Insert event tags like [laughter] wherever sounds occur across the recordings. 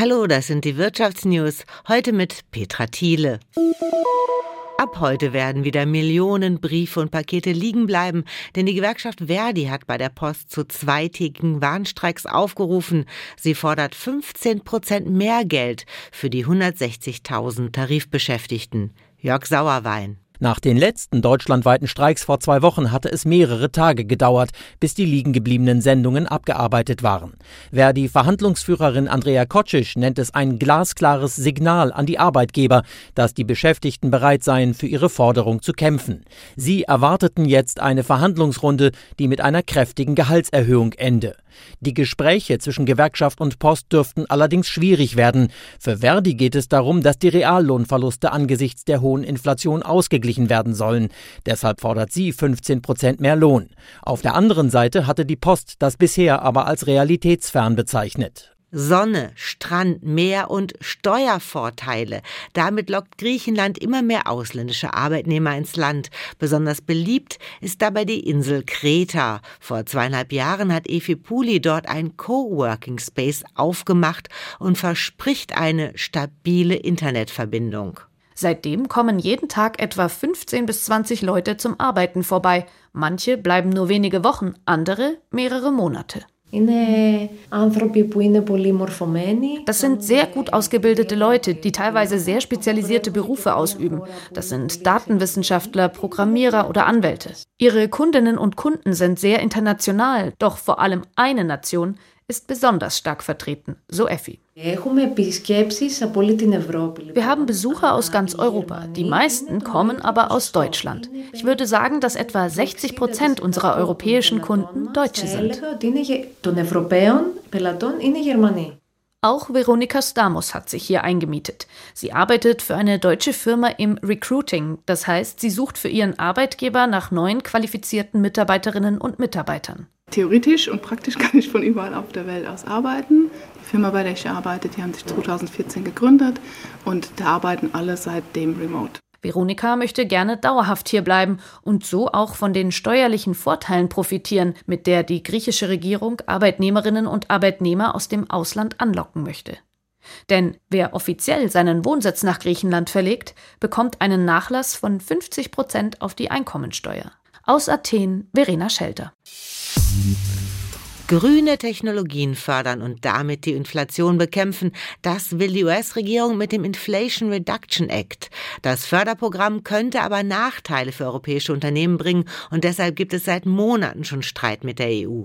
Hallo, das sind die Wirtschaftsnews. Heute mit Petra Thiele. Ab heute werden wieder Millionen Briefe und Pakete liegen bleiben, denn die Gewerkschaft Verdi hat bei der Post zu zweitägigen Warnstreiks aufgerufen. Sie fordert 15 Prozent mehr Geld für die 160.000 Tarifbeschäftigten. Jörg Sauerwein. Nach den letzten deutschlandweiten Streiks vor zwei Wochen hatte es mehrere Tage gedauert, bis die liegen gebliebenen Sendungen abgearbeitet waren. Verdi Verhandlungsführerin Andrea Kocic nennt es ein glasklares Signal an die Arbeitgeber, dass die Beschäftigten bereit seien, für ihre Forderung zu kämpfen. Sie erwarteten jetzt eine Verhandlungsrunde, die mit einer kräftigen Gehaltserhöhung ende. Die Gespräche zwischen Gewerkschaft und Post dürften allerdings schwierig werden. Für Verdi geht es darum, dass die Reallohnverluste angesichts der hohen Inflation ausgeglichen werden sollen. Deshalb fordert sie 15 Prozent mehr Lohn. Auf der anderen Seite hatte die Post das bisher aber als realitätsfern bezeichnet. Sonne, Strand, Meer und Steuervorteile. Damit lockt Griechenland immer mehr ausländische Arbeitnehmer ins Land. Besonders beliebt ist dabei die Insel Kreta. Vor zweieinhalb Jahren hat Efi Puli dort ein Coworking Space aufgemacht und verspricht eine stabile Internetverbindung. Seitdem kommen jeden Tag etwa 15 bis 20 Leute zum Arbeiten vorbei. Manche bleiben nur wenige Wochen, andere mehrere Monate. Das sind sehr gut ausgebildete Leute, die teilweise sehr spezialisierte Berufe ausüben. Das sind Datenwissenschaftler, Programmierer oder Anwälte. Ihre Kundinnen und Kunden sind sehr international, doch vor allem eine Nation ist besonders stark vertreten, so Effi. Wir haben Besucher aus ganz Europa. Die meisten kommen aber aus Deutschland. Ich würde sagen, dass etwa 60 Prozent unserer europäischen Kunden Deutsche sind. Auch Veronika Stamos hat sich hier eingemietet. Sie arbeitet für eine deutsche Firma im Recruiting. Das heißt, sie sucht für ihren Arbeitgeber nach neuen qualifizierten Mitarbeiterinnen und Mitarbeitern. Theoretisch und praktisch [laughs] kann ich von überall auf der Welt aus arbeiten. Die Firma, bei der ich arbeite, die haben sich 2014 gegründet und da arbeiten alle seitdem remote. Veronika möchte gerne dauerhaft hier bleiben und so auch von den steuerlichen Vorteilen profitieren, mit der die griechische Regierung Arbeitnehmerinnen und Arbeitnehmer aus dem Ausland anlocken möchte. Denn wer offiziell seinen Wohnsitz nach Griechenland verlegt, bekommt einen Nachlass von 50 Prozent auf die Einkommensteuer. Aus Athen, Verena Schelter. Grüne Technologien fördern und damit die Inflation bekämpfen, das will die US-Regierung mit dem Inflation Reduction Act. Das Förderprogramm könnte aber Nachteile für europäische Unternehmen bringen und deshalb gibt es seit Monaten schon Streit mit der EU.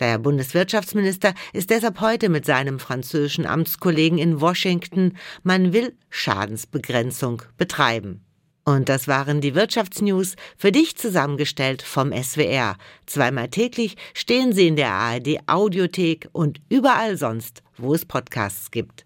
Der Bundeswirtschaftsminister ist deshalb heute mit seinem französischen Amtskollegen in Washington. Man will Schadensbegrenzung betreiben. Und das waren die Wirtschaftsnews für dich zusammengestellt vom SWR. Zweimal täglich stehen sie in der ARD Audiothek und überall sonst, wo es Podcasts gibt.